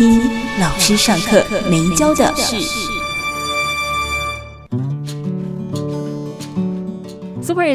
一老师上课没教的事。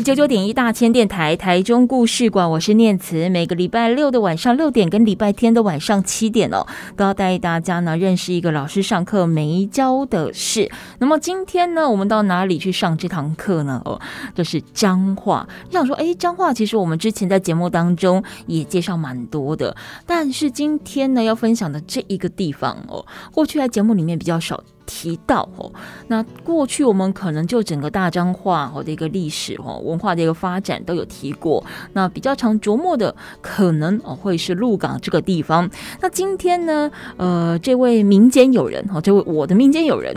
九九点一大千电台台中故事馆，我是念慈。每个礼拜六的晚上六点跟礼拜天的晚上七点哦，都要带大家呢认识一个老师上课没教的事。那么今天呢，我们到哪里去上这堂课呢？哦，这是彰化。你想说，哎，彰化其实我们之前在节目当中也介绍蛮多的，但是今天呢要分享的这一个地方哦，过去在节目里面比较少。提到哦，那过去我们可能就整个大彰化哦的一个历史哦文化的一个发展都有提过，那比较常琢磨的可能哦会是鹿港这个地方。那今天呢，呃，这位民间友人哦，这位我的民间友人，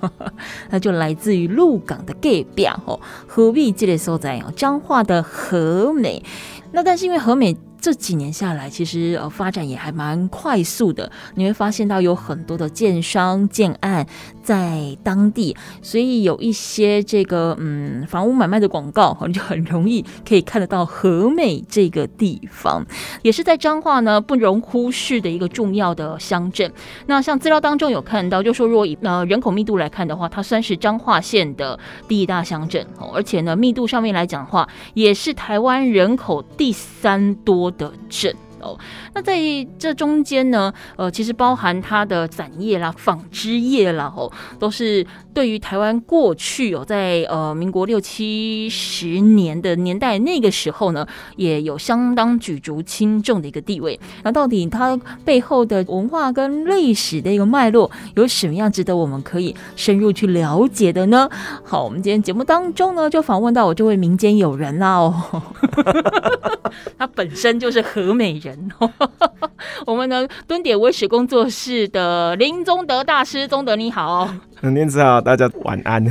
他就来自于鹿港的隔壁哦，何必这里所在哦，彰化的和美。那但是因为和美。这几年下来，其实呃发展也还蛮快速的。你会发现到有很多的建商建案在当地，所以有一些这个嗯房屋买卖的广告，好 像就很容易可以看得到和美这个地方，也是在彰化呢不容忽视的一个重要的乡镇。那像资料当中有看到，就说如果以呃人口密度来看的话，它算是彰化县的第一大乡镇，而且呢密度上面来讲的话，也是台湾人口第三多的镇。哦，那在这中间呢，呃，其实包含它的展业啦、纺织业啦，哦，都是对于台湾过去哦，在呃民国六七十年的年代那个时候呢，也有相当举足轻重的一个地位。那到底它背后的文化跟历史的一个脉络，有什么样值得我们可以深入去了解的呢？好，我们今天节目当中呢，就访问到我这位民间友人啦哦，他本身就是和美人。我们的蹲点微史工作室的林宗德大师，宗德你好，念慈好，大家晚安。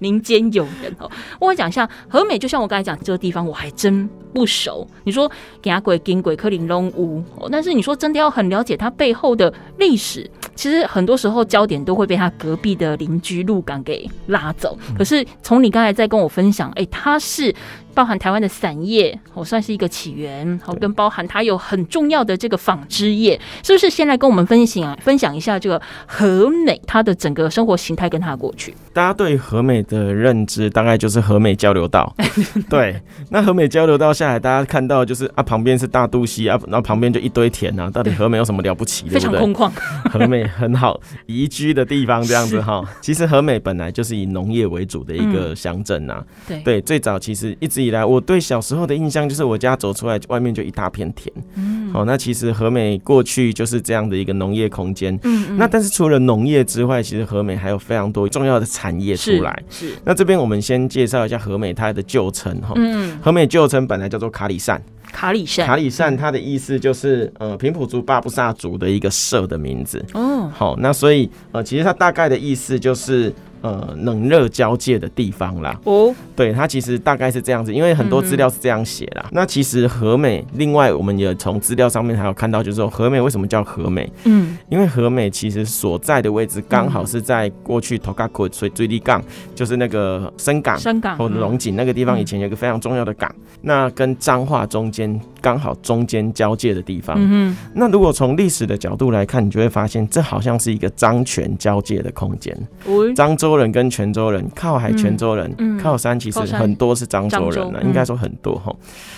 民间有人哦，我讲一下和美，就像我刚才讲这个地方，我还真不熟。你说给阿鬼、金鬼、克林龙屋，但是你说真的要很了解它背后的历史，其实很多时候焦点都会被他隔壁的邻居鹿港给拉走。可是从你刚才在跟我分享，哎，他是。包含台湾的散业，我算是一个起源，好，跟包含它有很重要的这个纺织业，是不是？先来跟我们分享啊，分享一下这个和美它的整个生活形态跟它的过去。大家对和美的认知大概就是和美交流道，对。那和美交流道下来，大家看到就是啊，旁边是大肚溪啊，然后旁边就一堆田啊，到底和美有什么了不起？非常空旷，和美很好 宜居的地方，这样子哈。其实和美本来就是以农业为主的一个乡镇呐，对对，最早其实一直以以来，我对小时候的印象就是我家走出来，外面就一大片田。嗯，好，那其实和美过去就是这样的一个农业空间。嗯嗯。那但是除了农业之外，其实和美还有非常多重要的产业出来。是。是那这边我们先介绍一下和美它的旧称哈。嗯。和美旧称本来叫做卡里善。卡里善。卡里善它的意思就是呃平埔族巴布萨族的一个社的名字。哦。好，那所以呃其实它大概的意思就是。呃，冷热交界的地方啦。哦，对，它其实大概是这样子，因为很多资料是这样写啦。嗯、那其实和美，另外我们也从资料上面还有看到，就是说和美为什么叫和美？嗯，因为和美其实所在的位置刚好是在过去头卡库所以最低港，就是那个深港、深港或者龙井那个地方，以前有一个非常重要的港。嗯、那跟彰化中间刚好中间交界的地方。嗯，那如果从历史的角度来看，你就会发现这好像是一个漳泉交界的空间。漳州。人跟泉州人靠海，泉州人、靠山，其实很多是漳州人呢，嗯、应该说很多哈。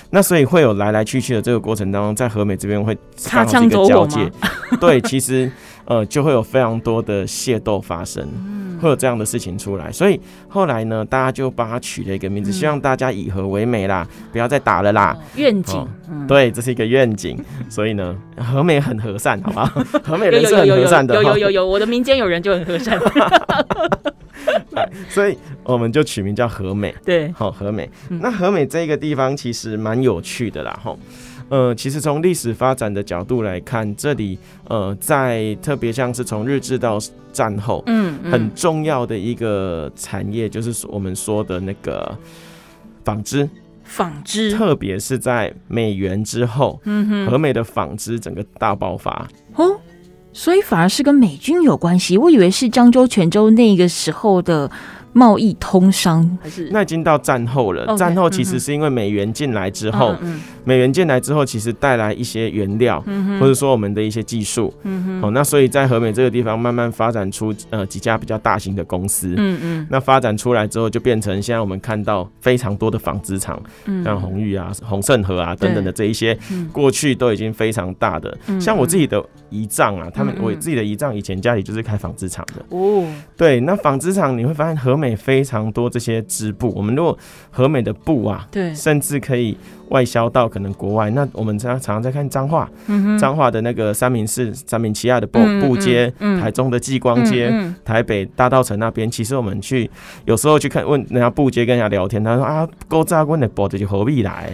那所以会有来来去去的这个过程当中，在和美这边会刚好是一个交界，对，其实呃就会有非常多的械斗发生。会有这样的事情出来，所以后来呢，大家就帮他取了一个名字，希望大家以和为美啦，不要再打了啦。愿景，对，这是一个愿景。所以呢，和美很和善，好不好？和美人是很和善的，有有有有，我的民间有人就很和善。所以我们就取名叫和美。对，好和美。那和美这个地方其实蛮有趣的啦，哈。呃，其实从历史发展的角度来看，这里呃，在特别像是从日治到战后，嗯，嗯，很重要的一个产业就是我们说的那个纺织。纺织，特别是在美元之后，嗯哼，和美的纺织整个大爆发哦，所以反而是跟美军有关系。我以为是漳州、泉州那个时候的。贸易通商还是那已经到战后了。Okay, 战后其实是因为美元进来之后，嗯、美元进来之后，其实带来一些原料，嗯、或者说我们的一些技术。嗯哦，那所以在和美这个地方慢慢发展出呃几家比较大型的公司。嗯嗯。那发展出来之后，就变成现在我们看到非常多的纺织厂，嗯、像红玉啊、红盛和啊等等的这一些，过去都已经非常大的。嗯、像我自己的姨丈啊，他们我自己的姨丈以前家里就是开纺织厂的。哦。对，那纺织厂你会发现和美非常多这些织布，我们如果和美的布啊，对，甚至可以。外销到可能国外，那我们常常常在看彰化，彰化的那个三明市、三明七亚的布布街，台中的继光街，台北大道城那边，其实我们去有时候去看问人家布街，跟人家聊天，他说啊，够炸棍的布就何必来？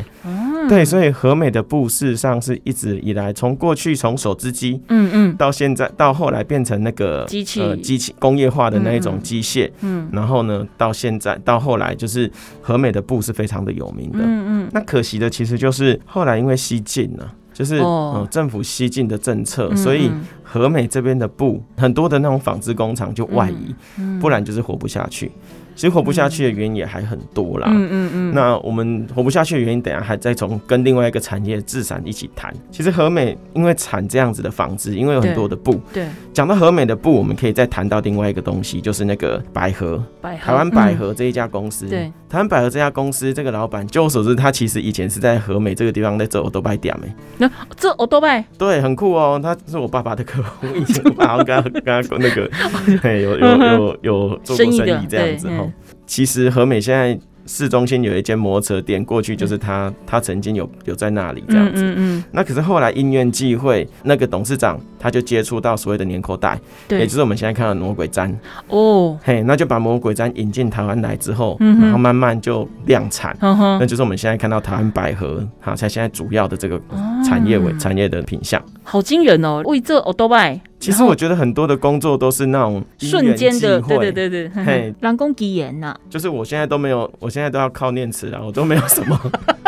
对，所以和美的布事实上是一直以来从过去从手织机，嗯嗯，到现在到后来变成那个机器。呃机器工业化的那一种机械，嗯，然后呢到现在到后来就是和美的布是非常的有名的，嗯嗯，那可惜的。其实就是后来因为西进了，就是嗯政府西进的政策，所以和美这边的布很多的那种纺织工厂就外移，不然就是活不下去。其实活不下去的原因也还很多啦。嗯嗯嗯。那我们活不下去的原因，等下还再从跟另外一个产业制产一起谈。其实和美因为产这样子的纺织，因为有很多的布。对。讲到和美的布，我们可以再谈到另外一个东西，就是那个百合。百合。台湾百合这一家公司。对。台湾百合这家公司，这个老板，据我所知，他其实以前是在和美这个地方在做欧多拜店诶。那这欧多拜？对，很酷哦。他是我爸爸的客户，以前我爸爸跟他跟他那个，嘿，有有有有做过生意这样子哈。其实和美现在市中心有一间摩托车店，过去就是他，他曾经有有在那里这样子。嗯嗯。那可是后来因缘际会，那个董事长他就接触到所谓的年口袋，对，也就是我们现在看到的魔鬼毡。哦。嘿，那就把魔鬼毡引进台湾来之后，然后慢慢就量产。那就是我们现在看到台湾百合，哈，才现在主要的这个产业为产业的品项。好惊人哦！为这欧多拜。其实我觉得很多的工作都是那种瞬间的，对对对对，嘿，人工机言呐。就是我现在都没有，我现在都要靠念词了，我都没有什么，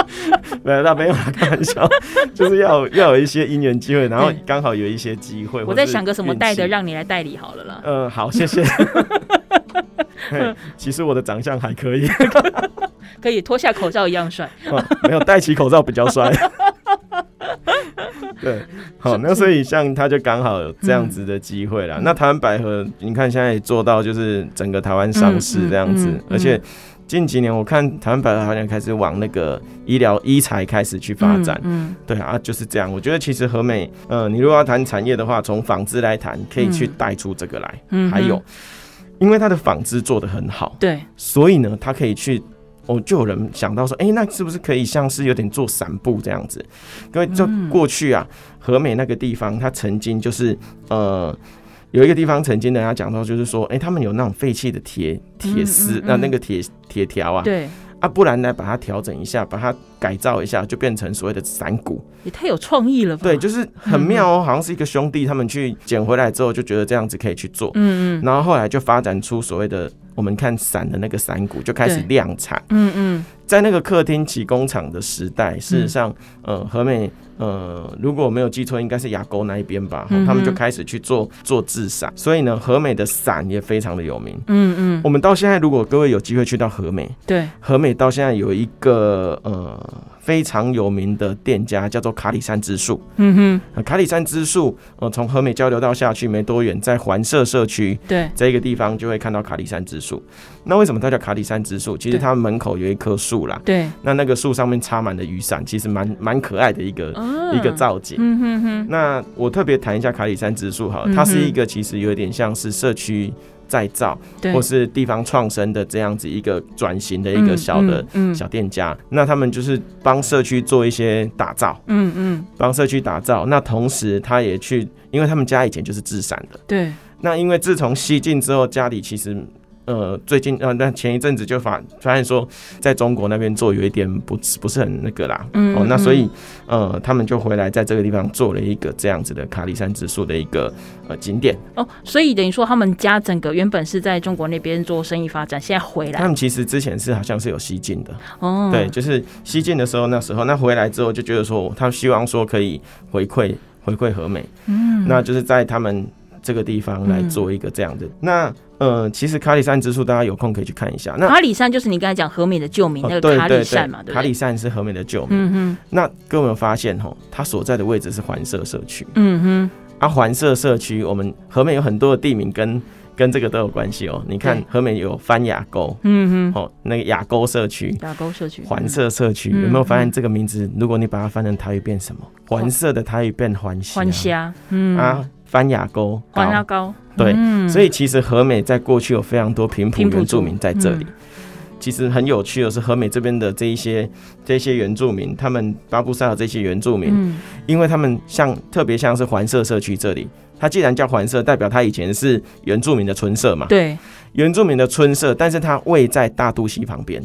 没有，那没有开玩笑，就是要要有一些因缘机会，然后刚好有一些机会。我在想个什么带的，让你来代理好了啦。嗯，好，谢谢。其实我的长相还可以，可以脱下口罩一样帅。没有戴起口罩比较帅。对，好，那所以像他就刚好有这样子的机会了。嗯、那台湾百合，你看现在也做到就是整个台湾上市这样子，而且近几年我看台湾百合好像开始往那个医疗医材开始去发展。嗯，嗯对啊，就是这样。我觉得其实和美，呃，你如果要谈产业的话，从纺织来谈，可以去带出这个来。嗯，还有，因为它的纺织做得很好，对，所以呢，它可以去。哦，就有人想到说，哎、欸，那是不是可以像是有点做散步这样子？因为就过去啊，和美那个地方，它曾经就是呃，有一个地方曾经人家讲到，就是说，哎、欸，他们有那种废弃的铁铁丝，那那个铁铁条啊，对啊，不然呢，把它调整一下，把它改造一下，就变成所谓的伞骨，也太有创意了吧？对，就是很妙哦，好像是一个兄弟他们去捡回来之后，就觉得这样子可以去做，嗯嗯，然后后来就发展出所谓的。我们看伞的那个伞骨就开始量产，嗯嗯，在那个客厅起工厂的时代，事实上，呃，和美，呃，如果我没有记错，应该是牙沟那一边吧，他们就开始去做做制伞，所以呢，和美的伞也非常的有名，嗯嗯，我们到现在，如果各位有机会去到和美，对，和美到现在有一个呃。非常有名的店家叫做卡里山之树，嗯哼，卡里山之树，呃，从和美交流道下去没多远，在环社社区，对，这个地方就会看到卡里山之树。那为什么它叫卡里山之树？其实它门口有一棵树啦，对，那那个树上面插满了雨伞，其实蛮蛮可爱的一个、哦、一个造景。嗯哼哼。那我特别谈一下卡里山之树好了，它是一个其实有点像是社区。再造，或是地方创生的这样子一个转型的一个小的小店家，那他们就是帮社区做一些打造，嗯嗯，帮社区打造。那同时他也去，因为他们家以前就是自产的，对。那因为自从西进之后，家里其实呃，最近呃，那前一阵子就发发现说，在中国那边做有一点不不是很那个啦，嗯，嗯，哦，那所以呃，他们就回来在这个地方做了一个这样子的卡里山之树的一个呃景点。哦，所以等于说他们家整个原本是在中国那边做生意发展，现在回来。他们其实之前是好像是有西进的，哦，对，就是西进的时候那时候，那回来之后就觉得说，他希望说可以回馈回馈和美，嗯，那就是在他们。这个地方来做一个这样的，嗯、那呃，其实卡里山之树，大家有空可以去看一下。那卡里山就是你刚才讲和美的旧名，那个卡里山嘛，对，卡里山是和美的旧名。嗯哼。那各位有发现哈，它所在的位置是环社社区。嗯哼。啊，环社社区，我们和美有很多的地名跟跟这个都有关系哦。你看和美有翻雅沟，嗯哼，哦，那个雅沟社区，雅沟社区，环社社区，有没有发现这个名字？如果你把它翻成台语变什么？环社的台语变环虾，环虾，嗯啊。番雅沟，番雅沟，对，嗯、所以其实和美在过去有非常多平埔原住民在这里。嗯、其实很有趣的是，和美这边的这一些这些原住民，他们巴布萨的这些原住民，嗯、因为他们像特别像是环社社区这里，它既然叫环社，代表它以前是原住民的村社嘛，对，原住民的村社，但是它位在大肚溪旁边。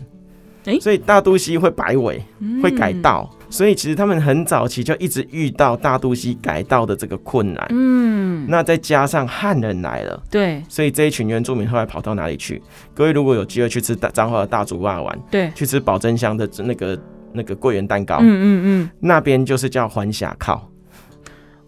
欸、所以大肚溪会摆尾，会改道，嗯、所以其实他们很早期就一直遇到大肚溪改道的这个困难。嗯，那再加上汉人来了，对，所以这一群原住民后来跑到哪里去？各位如果有机会去吃彰化的大竹肉丸，对，去吃保真香的那个那个桂圆蛋糕，嗯嗯嗯，那边就是叫环峡靠。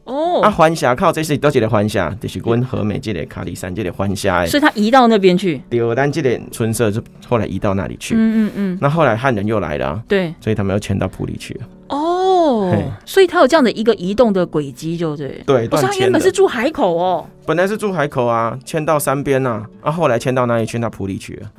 哦，啊，环峡靠这是都记得环峡，就是阮和美这里卡里山这里环峡，所以他移到那边去。对，但这里村社就后来移到那里去。嗯嗯嗯。那后来汉人又来了，对，所以他们又迁到埔里去了。哦，所以他有这样的一个移动的轨迹，就对。对，他原本是住海口哦，本来是住海口啊，迁到山边呐，啊，后来迁到哪里？迁到埔里去了。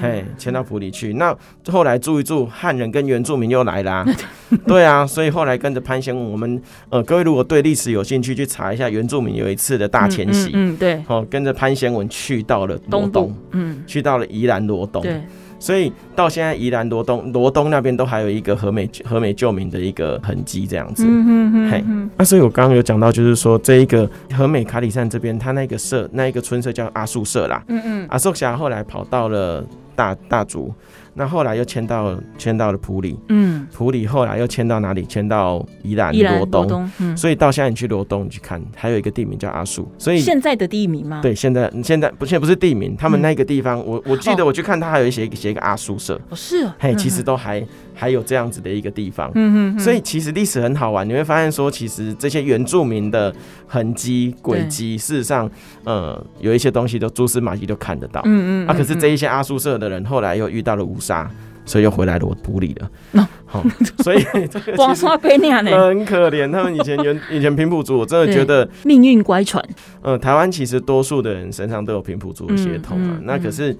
嘿，迁到埔里去，那后来住一住，汉人跟原住民又来啦，啊，对啊，所以后来跟着潘贤文，我们呃，各位如果对历史有兴趣，去查一下原住民有一次的大迁徙，嗯，嗯，嗯，对，哦，跟着潘贤文去到了罗东，东，嗯，去到了宜兰罗东，对。所以到现在，宜兰罗东罗东那边都还有一个和美和美救民的一个痕迹，这样子。嗯嗯嗯。嘿，那所以我刚刚有讲到，就是说这一个和美卡里山这边，他那个社那一个村社叫阿树社啦。嗯嗯。阿树霞后来跑到了大大竹。那后来又迁到迁到了普里，嗯，普里后来又迁到哪里？迁到宜兰罗东，嗯，所以到现在你去罗东你去看，还有一个地名叫阿树，所以现在的地名吗？对，现在现在不现在不是地名，他们那个地方，我我记得我去看，他还有一写写一个阿树社，哦是哦，嘿，其实都还还有这样子的一个地方，嗯嗯，所以其实历史很好玩，你会发现说，其实这些原住民的痕迹轨迹，事实上，呃，有一些东西都蛛丝马迹都看得到，嗯嗯，啊，可是这一些阿苏社的人后来又遇到了乌杀。所以又回来了，我埔里了。好，所以光，刷龟娘呢，很可怜。他们以前原 以前平埔族，我真的觉得命运乖舛。呃，台湾其实多数的人身上都有平埔族的血统啊。那可是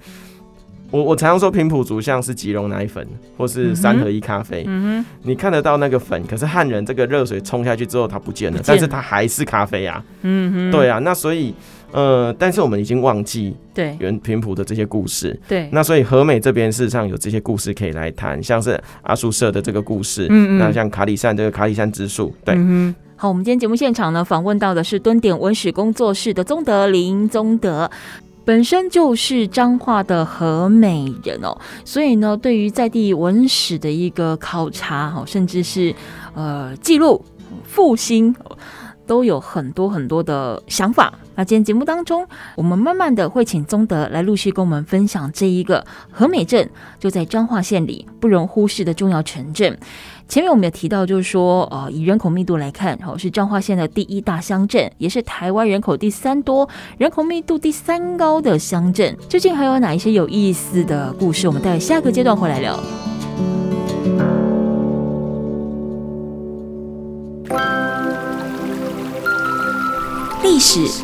我我常常说平埔族像是吉隆奶粉或是三合一咖啡。嗯哼，你看得到那个粉，可是汉人这个热水冲下去之后它不见了，但是它还是咖啡啊。嗯哼，对啊，那所以。呃，但是我们已经忘记对。原平埔的这些故事，对，那所以和美这边事实上有这些故事可以来谈，像是阿苏社的这个故事，嗯嗯，那像卡里山这个卡里山之树，对，嗯，好，我们今天节目现场呢访问到的是蹲点文史工作室的宗德林宗德，本身就是彰化的和美人哦，所以呢，对于在地文史的一个考察哈，甚至是呃记录复兴。都有很多很多的想法。那今天节目当中，我们慢慢的会请宗德来陆续跟我们分享这一个和美镇，就在彰化县里不容忽视的重要城镇。前面我们也提到，就是说，呃，以人口密度来看，哦，是彰化县的第一大乡镇，也是台湾人口第三多、人口密度第三高的乡镇。究竟还有哪一些有意思的故事？我们待下个阶段回来聊。历史、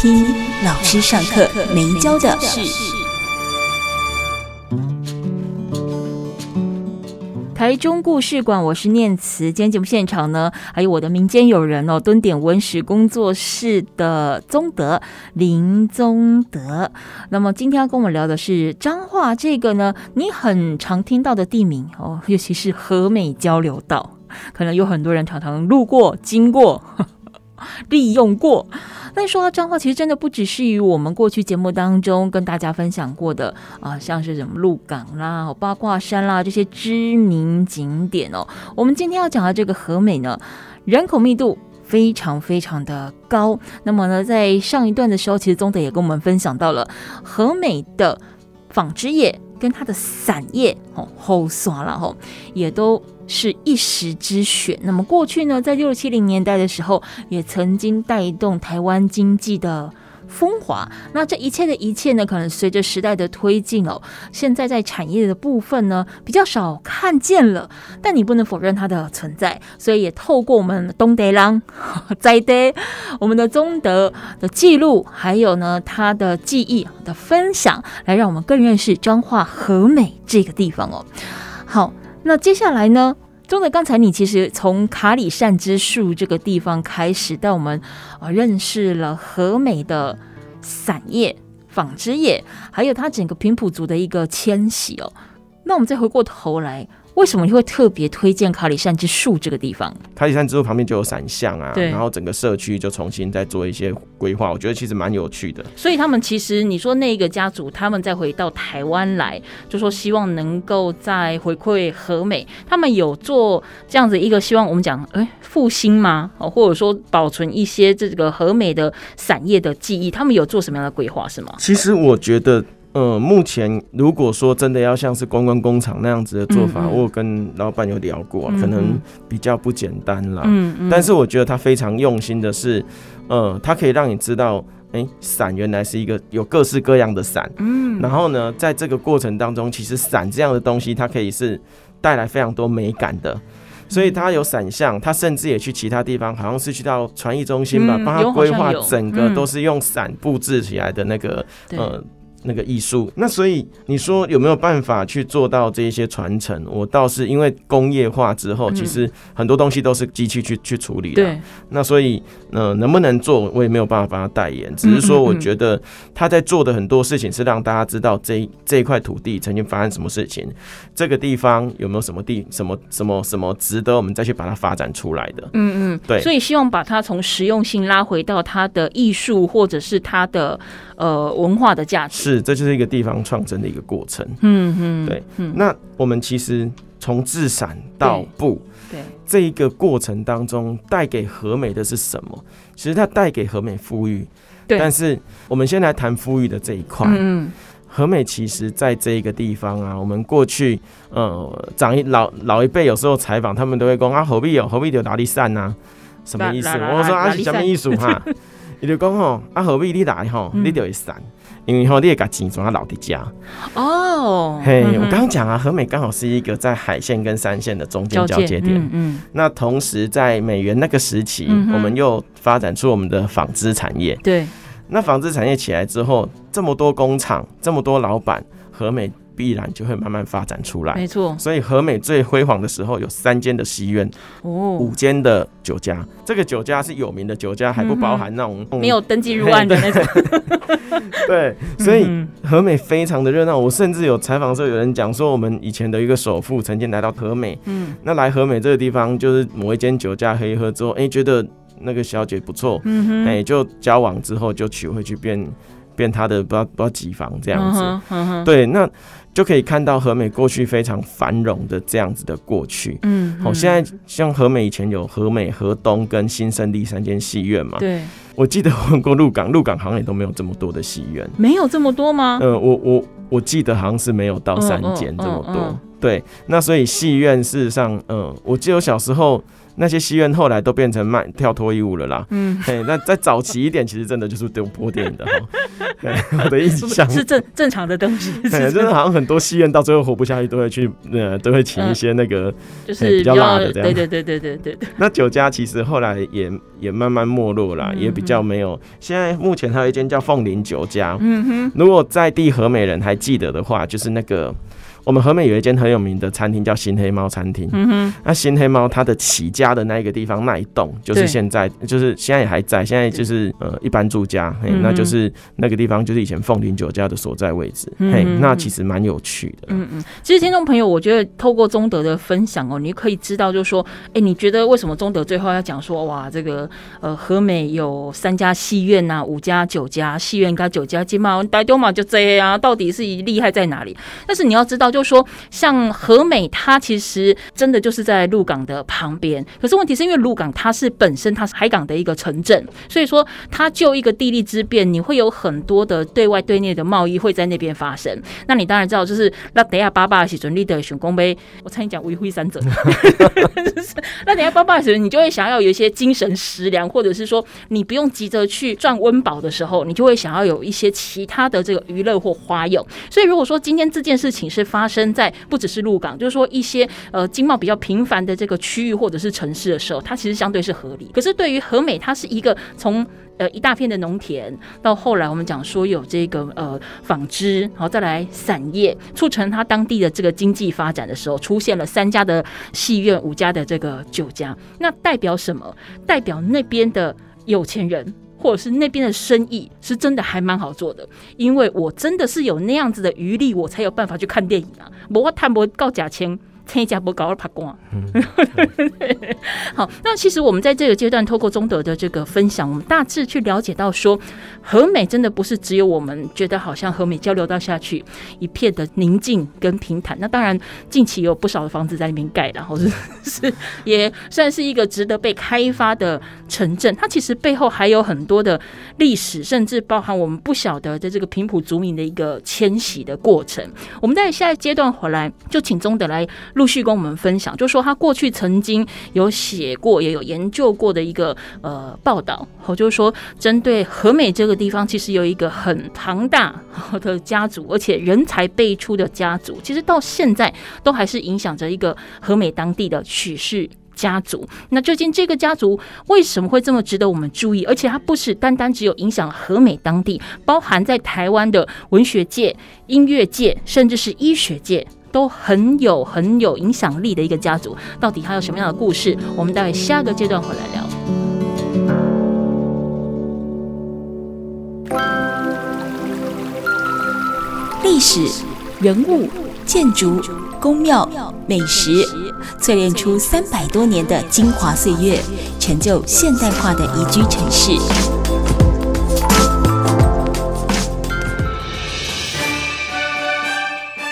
听老师上课没教的事。台中故事馆，我是念慈。今天节目现场呢，还有我的民间友人哦，敦典文史工作室的宗德林宗德。那么今天要跟我们聊的是彰化这个呢，你很常听到的地名哦，尤其是和美交流道，可能有很多人常常路过、经过、利用过。那说到彰化，其实真的不只是于我们过去节目当中跟大家分享过的啊，像是什么鹿港啦、八卦山啦这些知名景点哦。我们今天要讲的这个和美呢，人口密度非常非常的高。那么呢，在上一段的时候，其实宗德也跟我们分享到了和美的纺织业跟它的散叶哦，后刷了吼，也都。是一时之选。那么过去呢，在六七零年代的时候，也曾经带动台湾经济的风华。那这一切的一切呢，可能随着时代的推进哦，现在在产业的部分呢，比较少看见了。但你不能否认它的存在，所以也透过我们东德郎 在德，我们的宗德的记录，还有呢他的记忆的分享，来让我们更认识彰化和美这个地方哦。好。那接下来呢？钟德，刚才你其实从卡里善之树这个地方开始，带我们啊认识了和美的伞叶、纺织业，还有它整个平埔族的一个迁徙哦。那我们再回过头来。为什么你会特别推荐卡里山之树这个地方？卡里山之树旁边就有伞巷啊，对，然后整个社区就重新再做一些规划，我觉得其实蛮有趣的。所以他们其实你说那个家族，他们再回到台湾来，就说希望能够再回馈和美，他们有做这样子一个希望，我们讲哎复兴吗？哦，或者说保存一些这个和美的伞业的记忆，他们有做什么样的规划是吗？其实我觉得。嗯，目前如果说真的要像是观光工厂那样子的做法，嗯嗯，我有跟老板有聊过，可能比较不简单啦。嗯嗯。但是我觉得他非常用心的是，呃，他可以让你知道，哎、欸，伞原来是一个有各式各样的伞。嗯。然后呢，在这个过程当中，其实伞这样的东西，它可以是带来非常多美感的。所以他有伞巷，他甚至也去其他地方，好像是去到传艺中心吧，帮他规划整个都是用伞布置起来的那个，呃。那个艺术，那所以你说有没有办法去做到这一些传承？我倒是因为工业化之后，其实很多东西都是机器去去处理的。对。那所以，呃，能不能做，我也没有办法帮他代言。只是说，我觉得他在做的很多事情是让大家知道这这一块土地曾经发生什么事情，这个地方有没有什么地什么什么什么值得我们再去把它发展出来的。嗯嗯。对。所以希望把它从实用性拉回到它的艺术或者是它的呃文化的价值。是，这就是一个地方创生的一个过程。嗯嗯，对。那我们其实从制伞到布，对，这一个过程当中带给和美的是什么？其实它带给和美富裕。对。但是我们先来谈富裕的这一块。嗯。和美其实在这一个地方啊，我们过去呃长一老老一辈有时候采访，他们都会讲啊，何必有何必有哪里散呢？什么意思？我说啊，是什么意思哈？你就讲吼，啊何必你来吼，你就会散。因为吼你也把钱转到老的家。哦，嘿，我刚刚讲啊，和美刚好是一个在海线跟山线的中间交界点，嗯，嗯，那同时在美元那个时期，嗯、我们又发展出我们的纺织产业，对，那纺织产业起来之后，这么多工厂，这么多老板，和美。必然就会慢慢发展出来，没错。所以和美最辉煌的时候有三间的戏院，哦，五间的酒家。这个酒家是有名的酒家，还不包含那种、嗯、没有登记入案的 那种。对，所以和美非常的热闹。我甚至有采访的时候，有人讲说，我们以前的一个首富曾经来到和美，嗯，那来和美这个地方，就是某一间酒家喝一喝之后，哎、欸，觉得那个小姐不错，嗯哼，哎、欸，就交往之后就娶回去变变他的不知道不知道几房这样子，对，那。就可以看到和美过去非常繁荣的这样子的过去。嗯，好，现在像和美以前有和美、河东跟新胜利三间戏院嘛。对，我记得我问过鹿港，鹿港好像也都没有这么多的戏院。没有这么多吗？呃，我我我记得好像是没有到三间这么多。对，那所以戏院事实上，嗯，我记得我小时候。那些戏院后来都变成卖跳脱衣舞了啦。嗯，嘿，那再早期一点，其实真的就是丢播电影的哈。我的印象是正正常的东西。对，真的好像很多戏院到最后活不下去，都会去呃，都会请一些那个就是比较辣的这样。对对对对对对。那酒家其实后来也也慢慢没落了，也比较没有。现在目前还有一间叫凤林酒家。嗯哼。如果在地和美人还记得的话，就是那个。我们和美有一间很有名的餐厅叫新黑猫餐厅。嗯哼，那新黑猫它的起家的那一个地方那一栋，就是现在就是现在也还在，现在就是呃一般住家，嘿，那就是那个地方就是以前凤林酒家的所在位置。嘿，那其实蛮有趣的。嗯嗯，其实听众朋友，我觉得透过中德的分享哦，你可以知道就是说，哎，你觉得为什么中德最后要讲说，哇，这个呃和美有三家戏院呐，五家酒家，戏院加酒家，金马大丢嘛就这样啊，到底是厉害在哪里？但是你要知道，就是说，像和美，它其实真的就是在鹿港的旁边。可是问题是因为鹿港它是本身它是海港的一个城镇，所以说它就一个地利之便，你会有很多的对外对内的贸易会在那边发生。那你当然知道，就是那等下爸爸喜准立的选公杯，我猜你讲维辉三者。那等下爸爸的时，你就会想要有一些精神食粮，或者是说你不用急着去赚温饱的时候，你就会想要有一些其他的这个娱乐或花用。所以如果说今天这件事情是发生在不只是鹿港，就是说一些呃经贸比较频繁的这个区域或者是城市的时候，它其实相对是合理。可是对于和美，它是一个从呃一大片的农田到后来我们讲说有这个呃纺织，然后再来散业，促成它当地的这个经济发展的时候，出现了三家的戏院，五家的这个酒家，那代表什么？代表那边的有钱人。或者是那边的生意是真的还蛮好做的，因为我真的是有那样子的余力，我才有办法去看电影啊。我谈不到价钱。添加不高而怕光。好，那其实我们在这个阶段，透过中德的这个分享，我们大致去了解到说，和美真的不是只有我们觉得好像和美交流到下去一片的宁静跟平坦。那当然，近期有不少的房子在那边盖，然后 是是也算是一个值得被开发的城镇。它其实背后还有很多的历史，甚至包含我们不晓得的这个平埔族民的一个迁徙的过程。我们在下一阶段回来，就请中德来。陆续跟我们分享，就是说他过去曾经有写过，也有研究过的一个呃报道，好，就是说针对和美这个地方，其实有一个很庞大的家族，而且人才辈出的家族，其实到现在都还是影响着一个和美当地的许氏家族。那究竟这个家族为什么会这么值得我们注意？而且它不是单单只有影响和美当地，包含在台湾的文学界、音乐界，甚至是医学界。都很有很有影响力的一个家族，到底还有什么样的故事？我们待会下个阶段回来聊。历史、人物、建筑、宫庙、美食，淬炼出三百多年的精华岁月，成就现代化的宜居城市。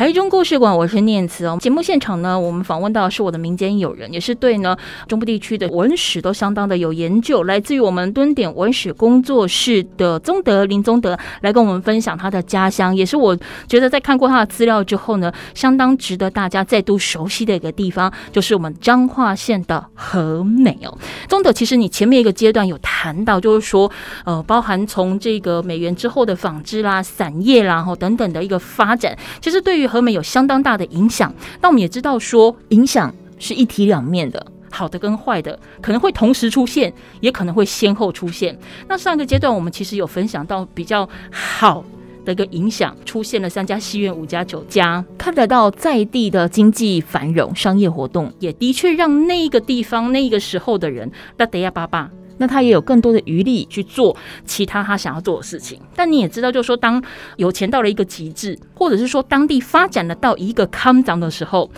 台中故事馆，我是念慈哦。节目现场呢，我们访问到的是我的民间友人，也是对呢中部地区的文史都相当的有研究，来自于我们蹲点文史工作室的宗德林宗德，来跟我们分享他的家乡，也是我觉得在看过他的资料之后呢，相当值得大家再度熟悉的一个地方，就是我们彰化县的和美哦。宗德，其实你前面一个阶段有谈到，就是说呃，包含从这个美援之后的纺织啦、散业啦，然后等等的一个发展，其实对于和美有相当大的影响，那我们也知道说，影响是一体两面的，好的跟坏的可能会同时出现，也可能会先后出现。那上个阶段我们其实有分享到比较好的一个影响，出现了三家戏院、五家酒家，看得到在地的经济繁荣、商业活动，也的确让那个地方那个时候的人，那得呀爸爸。那他也有更多的余力去做其他他想要做的事情，但你也知道，就是说，当有钱到了一个极致，或者是说当地发展了到一个康涨的时候，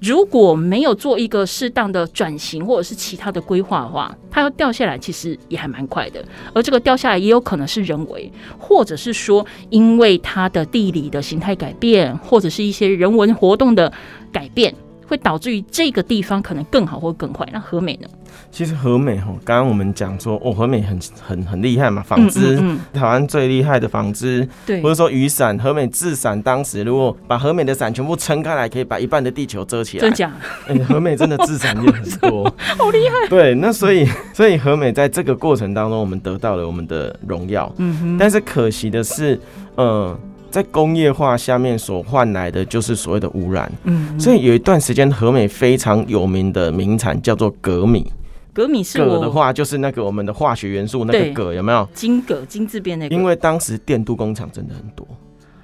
如果没有做一个适当的转型或者是其他的规划的话，它要掉下来其实也还蛮快的。而这个掉下来也有可能是人为，或者是说因为它的地理的形态改变，或者是一些人文活动的改变。会导致于这个地方可能更好或更坏。那和美呢？其实和美哈，刚刚我们讲说哦，和美很很很厉害嘛，纺织，嗯嗯嗯、台湾最厉害的纺织，对，或者说雨伞，和美制伞，当时如果把和美的伞全部撑开来，可以把一半的地球遮起来。真假？哎、欸，和美真的制伞也很多，好厉害。对，那所以所以和美在这个过程当中，我们得到了我们的荣耀。嗯哼。但是可惜的是，嗯、呃。在工业化下面所换来的就是所谓的污染，嗯，所以有一段时间和美非常有名的名产叫做鎘米，鎘米是镉的话就是那个我们的化学元素那个镉有没有？金镉金字边那个。因为当时电镀工厂真的很多，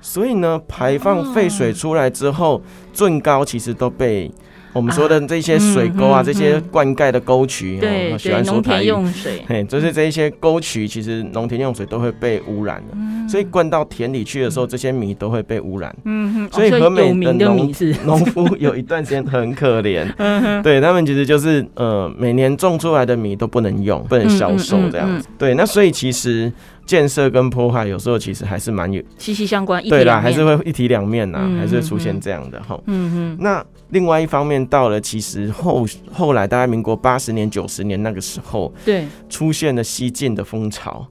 所以呢排放废水出来之后，最高其实都被。我们说的这些水沟啊，这些灌溉的沟渠，对，喜欢说台用水，嘿，就是这一些沟渠，其实农田用水都会被污染的，所以灌到田里去的时候，这些米都会被污染。嗯哼，所以和美的农农夫有一段时间很可怜，对他们其实就是呃，每年种出来的米都不能用，不能销售这样。子。对，那所以其实。建设跟破坏有时候其实还是蛮有息息相关，对啦，还是会一体两面呐，还是会出现这样的哈。嗯嗯。那另外一方面，到了其实后后来大概民国八十年、九十年那个时候，对，出现了西进的风潮。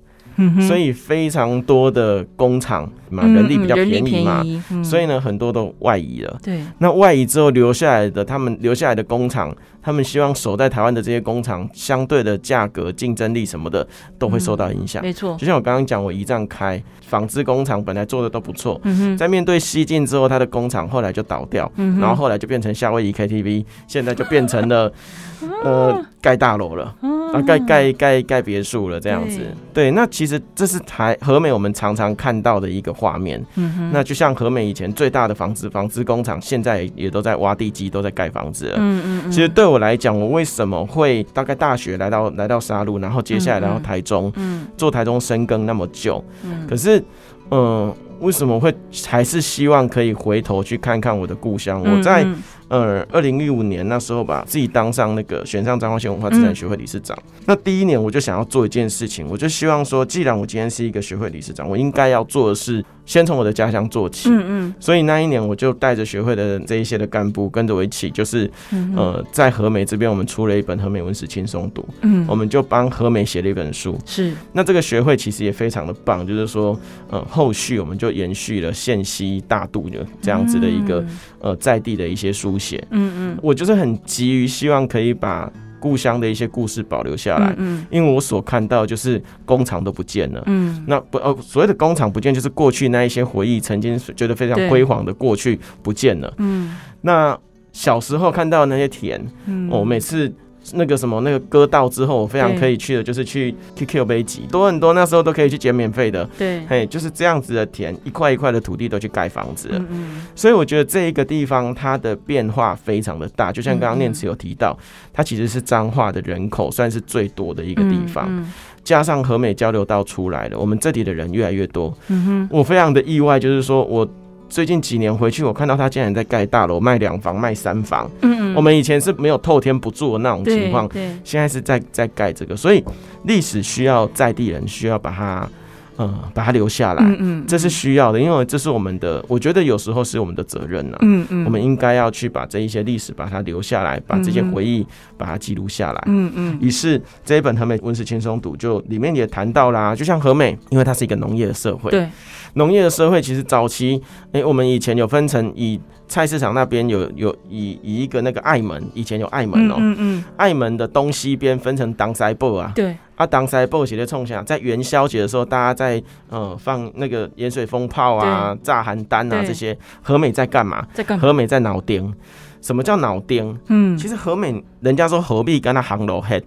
所以非常多的工厂嘛，人力比较便宜嘛，所以呢，很多都外移了。对，那外移之后留下来的，他们留下来的工厂，他们希望守在台湾的这些工厂，相对的价格、竞争力什么的都会受到影响。没错，就像我刚刚讲，我一站开纺织工厂，本来做的都不错，在面对西进之后，他的工厂后来就倒掉，然后后来就变成夏威夷 KTV，现在就变成了 呃盖大楼了。啊，盖盖盖盖别墅了，这样子。对，那其实这是台和美我们常常看到的一个画面。嗯哼。那就像和美以前最大的纺织纺织工厂，现在也都在挖地基，都在盖房子了。嗯嗯嗯。其实对我来讲，我为什么会大概大学来到来到沙鹿，然后接下来来到台中，嗯，做台中深耕那么久，嗯，可是，嗯，为什么会还是希望可以回头去看看我的故乡？我在。呃，二零一五年那时候吧，自己当上那个选上彰化县文化资产学会理事长。嗯、那第一年我就想要做一件事情，我就希望说，既然我今天是一个学会理事长，我应该要做的是。先从我的家乡做起，嗯嗯，所以那一年我就带着学会的这一些的干部跟着我一起，就是，呃，在和美这边我们出了一本和美文史轻松读，嗯，我们就帮和美写了一本书，是。那这个学会其实也非常的棒，就是说，呃，后续我们就延续了县西大渡的这样子的一个呃在地的一些书写，嗯嗯，我就是很急于希望可以把。故乡的一些故事保留下来，嗯，因为我所看到就是工厂都不见了，嗯，那不呃所谓的工厂不见，就是过去那一些回忆，曾经觉得非常辉煌的过去不见了，嗯，那小时候看到那些田，嗯，我每次。那个什么，那个割稻之后，我非常可以去的，就是去 QQ 杯集，多很多，那时候都可以去捡免费的。对，嘿，就是这样子的田，一块一块的土地都去盖房子了。嗯嗯。所以我觉得这一个地方它的变化非常的大，就像刚刚念慈有提到，它其实是彰化的人口算是最多的一个地方，加上和美交流道出来了，我们这里的人越来越多。嗯哼。我非常的意外，就是说我。最近几年回去，我看到他竟然在盖大楼，卖两房、卖三房。嗯，嗯，我们以前是没有透天不住的那种情况，对，现在是在在盖这个，所以历史需要在地人需要把它，嗯，把它留下来。嗯嗯，这是需要的，因为这是我们的，我觉得有时候是我们的责任呐。嗯嗯，我们应该要去把这一些历史把它留下来，把这些回忆把它记录下来。嗯嗯，于是这一本和美温室轻松读就里面也谈到啦，就像和美，因为它是一个农业的社会。对。农业的社会其实早期，哎、欸，我们以前有分成，以菜市场那边有有以以一个那个爱门，以前有爱门哦、喔，嗯，嗯嗯，爱门的东西边分成当塞布啊，对，啊东西部写的冲下，在元宵节的时候，大家在呃放那个盐水风炮啊，炸寒单啊这些，和美在干嘛？在干嘛？和美在脑钉。什么叫脑钉？嗯，其实和美，人家说何必跟他行路黑，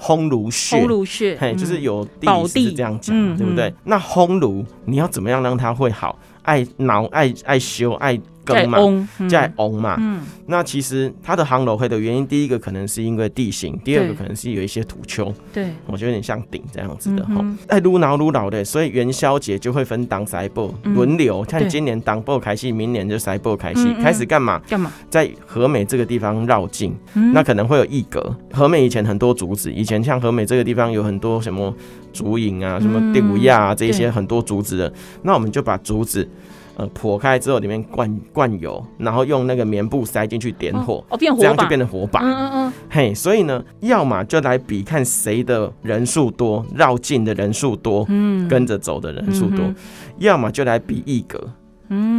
烘炉穴，烘炉穴，嘿，就是有地理是这样讲，对不对？那烘炉你要怎么样让它会好？爱脑爱爱修爱。耕嘛，在翁嘛，嗯，那其实它的航楼会的原因，第一个可能是因为地形，第二个可能是有一些土丘，对，我觉得有点像顶这样子的哈。哎，撸挠撸脑的，所以元宵节就会分当塞布轮流，看今年当布开戏，明年就塞布开戏，开始干嘛？干嘛？在和美这个地方绕境，那可能会有一格。和美以前很多竹子，以前像和美这个地方有很多什么竹影啊，什么第五亚啊这些很多竹子的，那我们就把竹子。呃破开之后里面灌灌油，然后用那个棉布塞进去点火，哦，变火这样就变成火把。嗯嗯嗯。嘿，所以呢，要么就来比看谁的人数多，绕境的人数多，嗯，跟着走的人数多，要么就来比一格。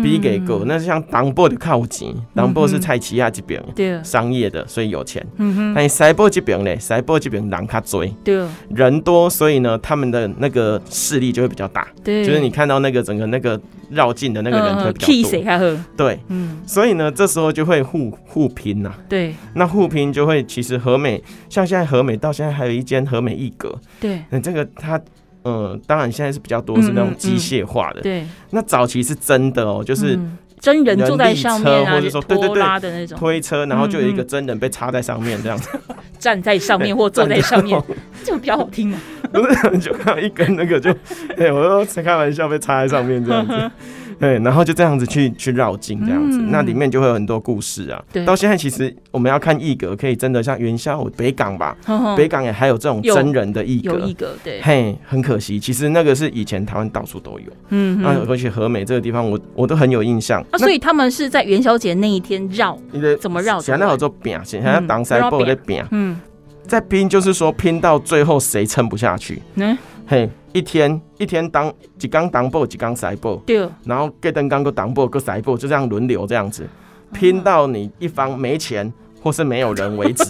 比给个，那是像当铺的靠近，当铺是菜市亚这边，对，商业的，所以有钱。嗯哼，但西部这边呢，西部这边人较多，对，人多，所以呢，他们的那个势力就会比较大。对，就是你看到那个整个那个绕境的那个人会比较多。对，嗯，所以呢，这时候就会互互拼呐。对，那互拼就会，其实和美，像现在和美到现在还有一间和美一格。对，那这个它。嗯，当然现在是比较多是那种机械化的，对。那早期是真的哦，就是真人坐在上面，或者说对对对拉的那种。推车，然后就有一个真人被插在上面这样子，站在上面或坐在上面，这个比较好听嘛。不是，就看到一根那个就，哎，我说才开玩笑被插在上面这样子。对，然后就这样子去去绕境这样子，嗯、那里面就会有很多故事啊。对，到现在其实我们要看艺格，可以真的像元宵北港吧，呵呵北港也还有这种真人的艺格。对。嘿，很可惜，其实那个是以前台湾到处都有。嗯哼，那而且和美这个地方我，我我都很有印象。啊，所以他们是在元宵节那一天绕，你的怎么绕？现在好做饼，现在当塞布的饼。嗯，在拼就是说拼到最后谁撑不下去。嗯。嘿，一天一天当一缸当报一缸塞报，对，然后隔灯缸个当报个塞报，就这样轮流这样子，拼到你一方没钱或是没有人为止。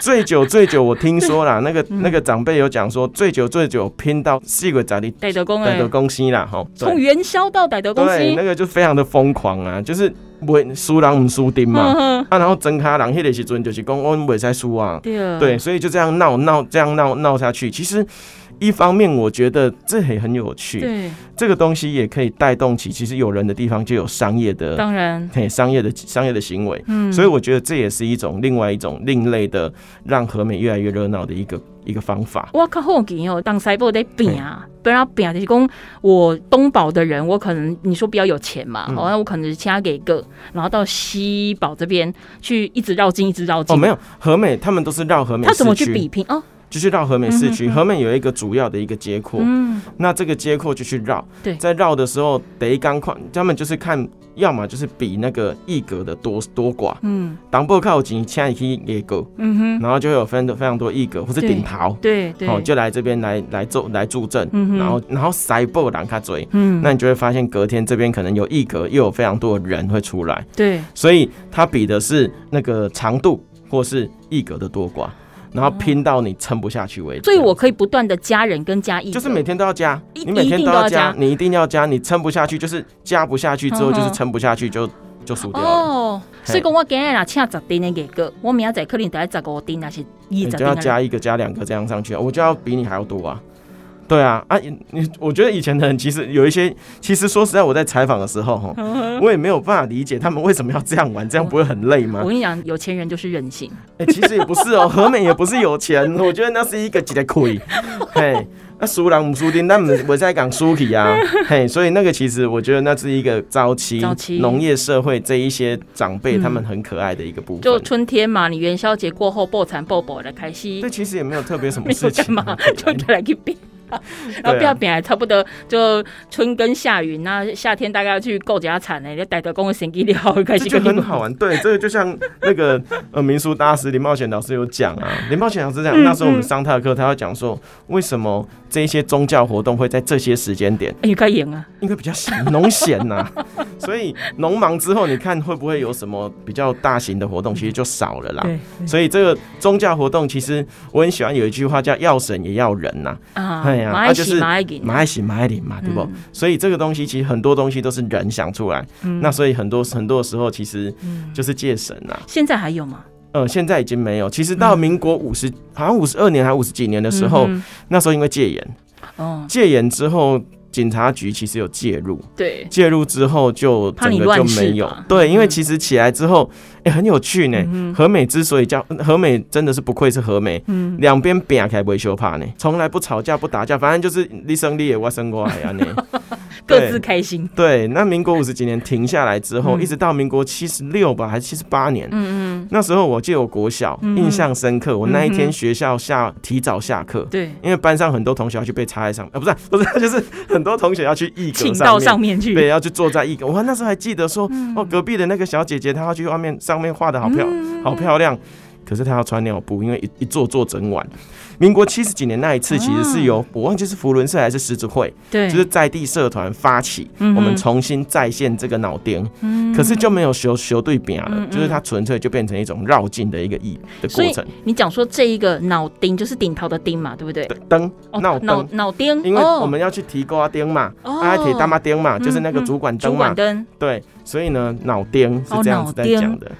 最 久最久，我听说啦，那个那个长辈有讲说，最久最久拼到四个在里，戴德公戴德公西啦，哈，从元宵到戴德公西，那个就非常的疯狂啊，就是不输人唔输丁嘛，啊，然后真卡人迄个时阵就是讲我们袂使输啊，对，所以就这样闹闹这样闹闹下去，其实。一方面，我觉得这也很有趣。对，这个东西也可以带动起，其实有人的地方就有商业的，当然，嘿，商业的商业的行为。嗯，所以我觉得这也是一种另外一种另类的，让和美越来越热闹的一个一个方法。我靠好奇哦，当西部在拼啊，不然拼就是讲我东宝的人，我可能你说比较有钱嘛，好，那我可能是掐给个，然后到西宝这边去一直绕境，一直绕境。哦，没有，和美他们都是绕和美，他怎么去比拼哦？就去绕和美市区，和美有一个主要的一个街廓，嗯，那这个街廓就去绕，对，在绕的时候得一刚快，他们就是看，要么就是比那个一格的多多寡，嗯，当不靠近，现在可以艺阁，嗯哼，然后就会有分的非常多一格或是顶桃，对对，哦，就来这边来来助来助阵，然后然后塞布让他追，嗯，那你就会发现隔天这边可能有一格，又有非常多的人会出来，对，所以他比的是那个长度或是一格的多寡。然后拼到你撑不下去为止，所以我可以不断的加人跟加一，就是每天都要加，你每天都要加，你一定要加，你撑不下去就是加不下去之后就是撑不下去就就输掉了。哦，所以讲我今日拿请十丁的给个，我明仔载可能得十五订那些，你就要加一个加两个这样上去，我就要比你还要多啊。对啊，啊，你我觉得以前的人其实有一些，其实说实在，我在采访的时候，哈，我也没有办法理解他们为什么要这样玩，这样不会很累吗？我跟你讲，有钱人就是任性。哎、欸，其实也不是哦，何美也不是有钱，我觉得那是一个几个亏。嘿，那输人不输丁，那我我在讲输气啊。嘿，所以那个其实我觉得那是一个早期农业社会这一些长辈他们很可爱的一个部分。就春天嘛，你元宵节过后爆产爆爆的开心。这其实也没有特别什么事情嘛，就来去变。然后不要变还差不多，就春耕夏耘。那夏天大概要去购家产呢，就逮到公的神机好开心，就很好玩。对，这个就像那个呃民俗大师林茂贤老师有讲啊，林茂贤老师讲，那时候我们上他的课，他要讲说为什么这一些宗教活动会在这些时间点？应该严啊，应该比较闲农闲呐，所以农忙之后，你看会不会有什么比较大型的活动？其实就少了啦。所以这个宗教活动，其实我很喜欢有一句话叫“要神也要人”呐。啊。马爱喜，马爱给，马爱喜，马爱领嘛，对不？所以这个东西其实很多东西都是人想出来。那所以很多很多时候其实就是借神啊。现在还有吗？呃，现在已经没有。其实到民国五十，好像五十二年还五十几年的时候，那时候因为戒严，哦，戒严之后。警察局其实有介入，对，介入之后就整个就没有，对，因为其实起来之后，哎，很有趣呢。和美之所以叫和美，真的是不愧是和美，两边扁开维修怕呢，从来不吵架不打架，反正就是你生你也我生我呀呢。各自开心。对，那民国五十几年停下来之后，嗯、一直到民国七十六吧，还是七十八年？嗯嗯。那时候我记得我国小、嗯、印象深刻，我那一天学校下提早下课，对、嗯，因为班上很多同学要去被插在上面，啊，不是 不是，就是很多同学要去一格上面，上面去，对，要去坐在一格。我那时候还记得说，嗯、哦，隔壁的那个小姐姐她要去外面上面画的好漂、嗯、好漂亮，可是她要穿尿布，因为一一坐坐整晚。民国七十几年那一次，其实是由我忘记是福伦社还是狮子会，对，就是在地社团发起，我们重新再现这个脑钉，可是就没有修修对边了，就是它纯粹就变成一种绕境的一个意的过程。你讲说这一个脑钉就是顶头的钉嘛，对不对？灯脑脑脑钉，因为我们要去提高钉嘛，阿铁大妈钉嘛，就是那个主管灯嘛，对，所以呢，脑钉是这样子在讲的。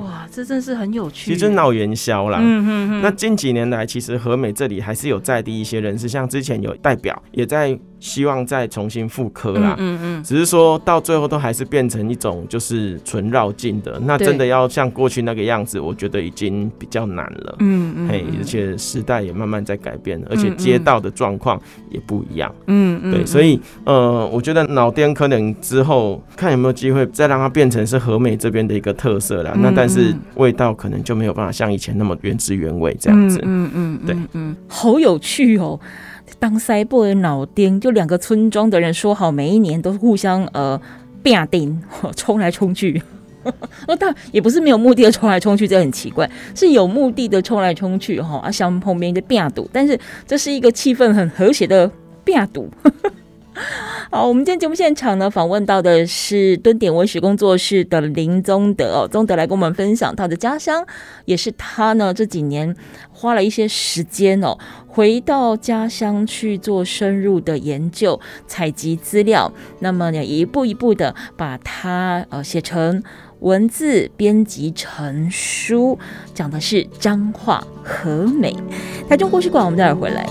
哇，这真是很有趣。其实闹元宵啦，嗯嗯嗯。那近几年来，其实和美这里还是有在地一些人士，像之前有代表也在。希望再重新复刻啦，嗯嗯，只是说到最后都还是变成一种就是纯绕境的，那真的要像过去那个样子，我觉得已经比较难了，嗯嗯，嘿，而且时代也慢慢在改变，而且街道的状况也不一样，嗯嗯，对，所以呃，我觉得脑电可能之后看有没有机会再让它变成是和美这边的一个特色啦，那但是味道可能就没有办法像以前那么原汁原味这样子，嗯嗯，对，嗯，好有趣哦。当塞布的脑丁，就两个村庄的人说好，每一年都互相呃变钉，冲来冲去。哦，但也不是没有目的的冲来冲去，这很奇怪，是有目的的冲来冲去哈。啊，像旁边的变赌，但是这是一个气氛很和谐的变赌。好，我们今天节目现场呢，访问到的是蹲点文史工作室的林宗德哦，宗德来跟我们分享他的家乡，也是他呢这几年花了一些时间哦，回到家乡去做深入的研究、采集资料，那么呢，一步一步的把它呃写成文字，编辑成书，讲的是彰化和美。台中故事馆，我们待会儿回来。